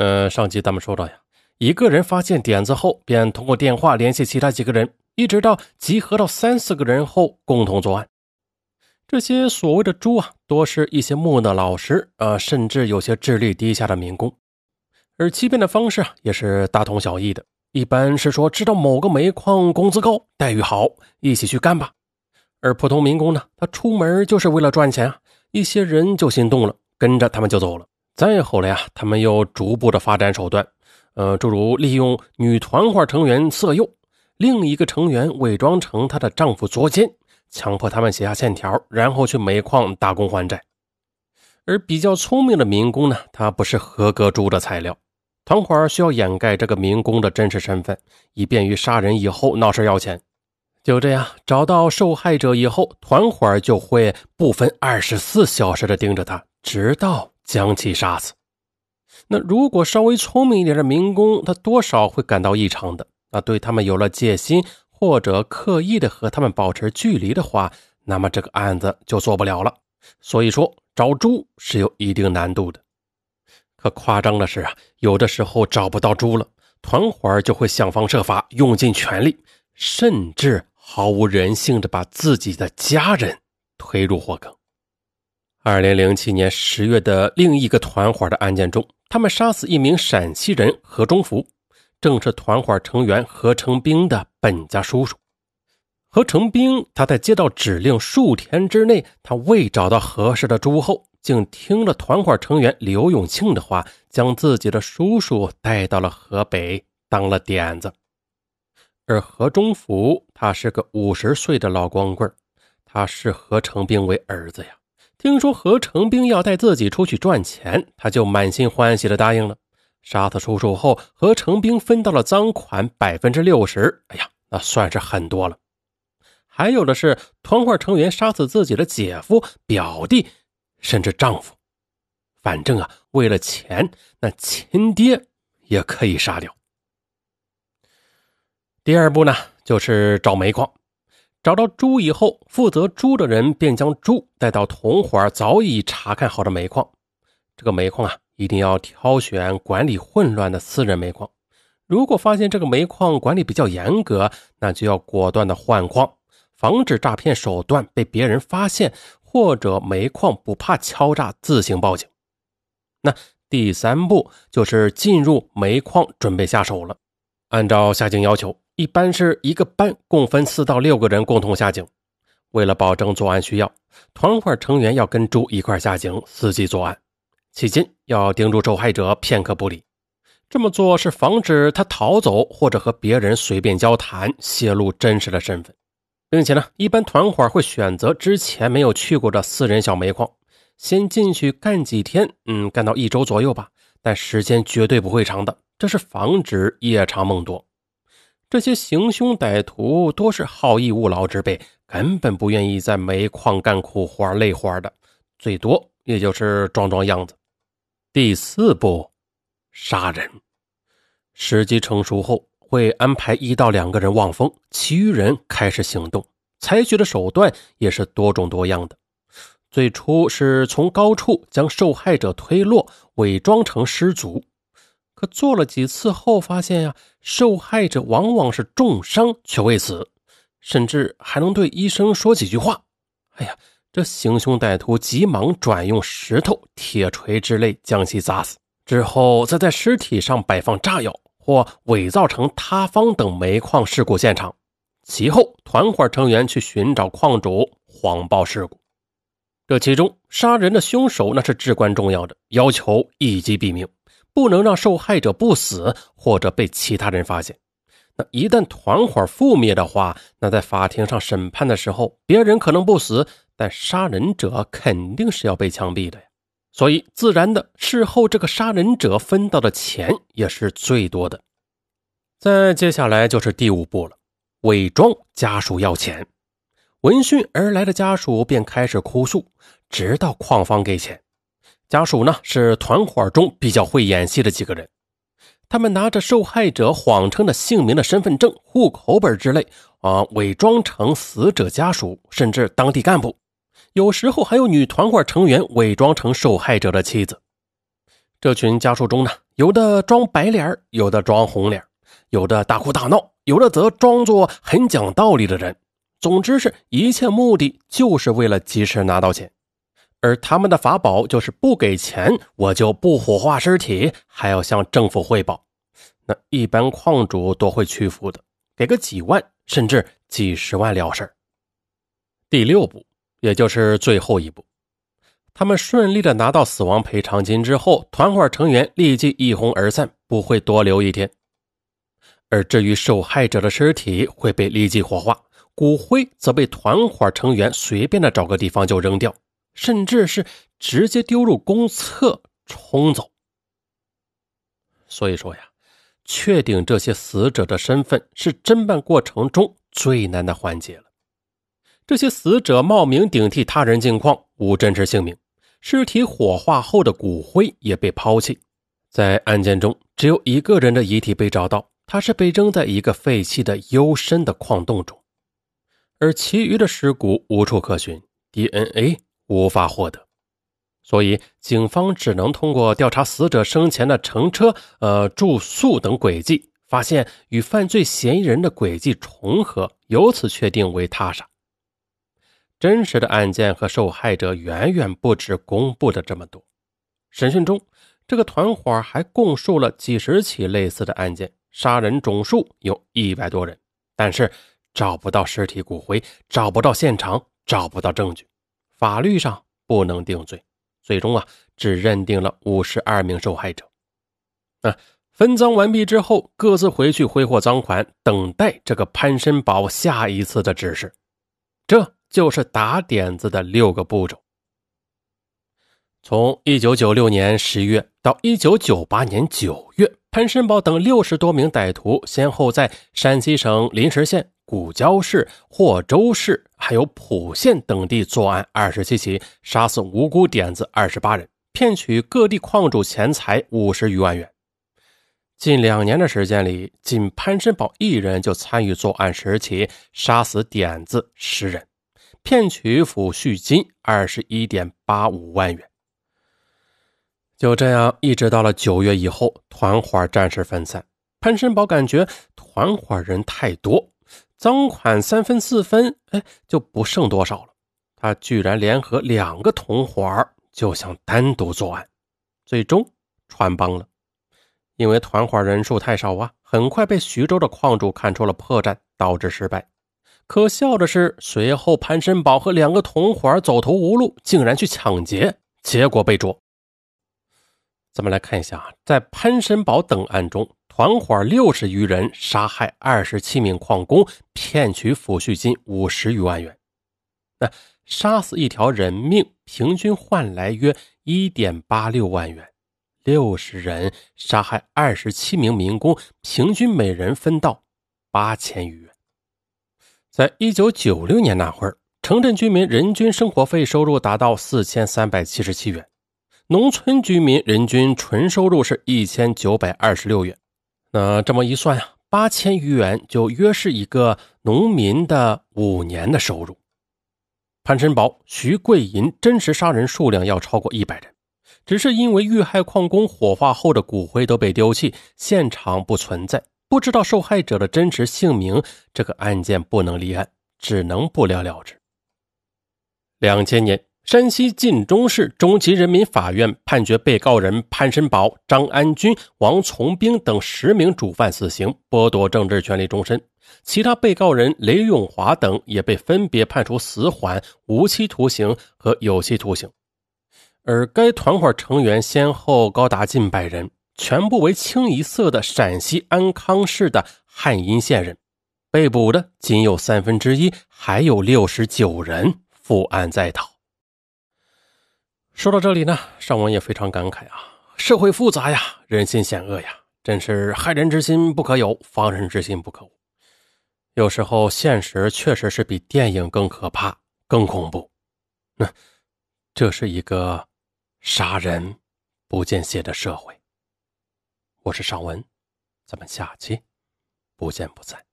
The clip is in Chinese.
呃，上集咱们说到呀，一个人发现点子后，便通过电话联系其他几个人，一直到集合到三四个人后，共同作案。这些所谓的猪啊，多是一些木讷老实啊，甚至有些智力低下的民工，而欺骗的方式啊，也是大同小异的。一般是说知道某个煤矿工资高、待遇好，一起去干吧。而普通民工呢，他出门就是为了赚钱啊，一些人就心动了，跟着他们就走了。再后来呀，他们又逐步的发展手段，呃，诸如利用女团伙成员色诱，另一个成员伪装成她的丈夫捉奸，强迫他们写下欠条，然后去煤矿打工还债。而比较聪明的民工呢，他不是合格猪的材料，团伙需要掩盖这个民工的真实身份，以便于杀人以后闹事要钱。就这样，找到受害者以后，团伙就会不分二十四小时的盯着他，直到。将其杀死。那如果稍微聪明一点的民工，他多少会感到异常的。那对他们有了戒心，或者刻意的和他们保持距离的话，那么这个案子就做不了了。所以说，找猪是有一定难度的。可夸张的是啊，有的时候找不到猪了，团伙就会想方设法，用尽全力，甚至毫无人性的把自己的家人推入火坑。二零零七年十月的另一个团伙的案件中，他们杀死一名陕西人何忠福，正是团伙成员何成兵的本家叔叔。何成兵他在接到指令数天之内，他未找到合适的猪后，竟听了团伙成员刘永庆的话，将自己的叔叔带到了河北当了点子。而何忠福他是个五十岁的老光棍，他视何成兵为儿子呀。听说何成兵要带自己出去赚钱，他就满心欢喜的答应了。杀死叔叔后，何成兵分到了赃款百分之六十。哎呀，那算是很多了。还有的是团伙成员杀死自己的姐夫、表弟，甚至丈夫。反正啊，为了钱，那亲爹也可以杀掉。第二步呢，就是找煤矿。找到猪以后，负责猪的人便将猪带到同伙早已查看好的煤矿。这个煤矿啊，一定要挑选管理混乱的私人煤矿。如果发现这个煤矿管理比较严格，那就要果断的换矿，防止诈骗手段被别人发现，或者煤矿不怕敲诈自行报警。那第三步就是进入煤矿，准备下手了。按照下井要求。一般是一个班共分四到六个人共同下井，为了保证作案需要，团伙成员要跟猪一块下井，伺机作案。期间要盯住受害者，片刻不离。这么做是防止他逃走或者和别人随便交谈，泄露真实的身份。并且呢，一般团伙会选择之前没有去过的私人小煤矿，先进去干几天，嗯，干到一周左右吧。但时间绝对不会长的，这是防止夜长梦多。这些行凶歹徒多是好逸恶劳之辈，根本不愿意在煤矿干苦活累活的，最多也就是装装样子。第四步，杀人。时机成熟后，会安排一到两个人望风，其余人开始行动。采取的手段也是多种多样的。最初是从高处将受害者推落，伪装成失足。可做了几次后，发现呀，受害者往往是重伤却未死，甚至还能对医生说几句话。哎呀，这行凶歹徒急忙转用石头、铁锤之类将其砸死，之后再在尸体上摆放炸药或伪造成塌方等煤矿事故现场。其后，团伙成员去寻找矿主，谎报事故。这其中，杀人的凶手那是至关重要的，要求一击毙命。不能让受害者不死，或者被其他人发现。那一旦团伙覆灭的话，那在法庭上审判的时候，别人可能不死，但杀人者肯定是要被枪毙的呀。所以，自然的事后这个杀人者分到的钱也是最多的。再接下来就是第五步了，伪装家属要钱。闻讯而来的家属便开始哭诉，直到矿方给钱。家属呢是团伙中比较会演戏的几个人，他们拿着受害者谎称的姓名的身份证、户口本之类啊，伪装成死者家属，甚至当地干部，有时候还有女团伙成员伪装成受害者的妻子。这群家属中呢，有的装白脸有的装红脸有的大哭大闹，有的则装作很讲道理的人。总之是一切目的就是为了及时拿到钱，而他们的法宝就是不给钱我就不火化尸体，还要向政府汇报。那一般矿主都会屈服的，给个几万甚至几十万了事第六步，也就是最后一步，他们顺利的拿到死亡赔偿金之后，团伙成员立即一哄而散，不会多留一天。而至于受害者的尸体会被立即火化。骨灰则被团伙成员随便的找个地方就扔掉，甚至是直接丢入公厕冲走。所以说呀，确定这些死者的身份是侦办过程中最难的环节了。这些死者冒名顶替他人境况，无真实姓名，尸体火化后的骨灰也被抛弃。在案件中，只有一个人的遗体被找到，他是被扔在一个废弃的幽深的矿洞中。而其余的尸骨无处可寻，DNA 无法获得，所以警方只能通过调查死者生前的乘车、呃住宿等轨迹，发现与犯罪嫌疑人的轨迹重合，由此确定为他杀。真实的案件和受害者远远不止公布的这么多。审讯中，这个团伙还供述了几十起类似的案件，杀人总数有一百多人，但是。找不到尸体骨灰，找不到现场，找不到证据，法律上不能定罪，最终啊，只认定了五十二名受害者。啊，分赃完毕之后，各自回去挥霍赃款，等待这个潘申宝下一次的指示。这就是打点子的六个步骤。从一九九六年十月到一九九八年九月，潘申宝等六十多名歹徒先后在山西省临石县。古交市、霍州市还有蒲县等地作案二十七起，杀死无辜点子二十八人，骗取各地矿主钱财五十余万元。近两年的时间里，仅潘申宝一人就参与作案十起，杀死点子十人，骗取抚恤金二十一点八五万元。就这样，一直到了九月以后，团伙暂时分散。潘申宝感觉团伙人太多。赃款三分四分，哎，就不剩多少了。他居然联合两个同伙就想单独作案，最终穿帮了。因为团伙人数太少啊，很快被徐州的矿主看出了破绽，导致失败。可笑的是，随后潘申宝和两个同伙走投无路，竟然去抢劫，结果被捉。咱们来看一下，在潘申宝等案中。团伙六十余人杀害二十七名矿工，骗取抚恤金五十余万元。那杀死一条人命，平均换来约一点八六万元。六十人杀害二十七名民工，平均每人分到八千余元。在一九九六年那会儿，城镇居民人均生活费收入达到四千三百七十七元，农村居民人均纯收入是一千九百二十六元。那这么一算啊，八千余元就约是一个农民的五年的收入。潘申宝、徐桂银真实杀人数量要超过一百人，只是因为遇害矿工火化后的骨灰都被丢弃，现场不存在，不知道受害者的真实姓名，这个案件不能立案，只能不了了之。两千年。山西晋中市中级人民法院判决被告人潘申宝、张安军、王从兵等十名主犯死刑，剥夺政治权利终身。其他被告人雷永华等也被分别判处死缓、无期徒刑和有期徒刑。而该团伙成员先后高达近百人，全部为清一色的陕西安康市的汉阴县人。被捕的仅有三分之一，还有六十九人负案在逃。说到这里呢，尚文也非常感慨啊，社会复杂呀，人心险恶呀，真是害人之心不可有，防人之心不可无。有时候现实确实是比电影更可怕、更恐怖。那这是一个杀人不见血的社会。我是尚文，咱们下期不见不散。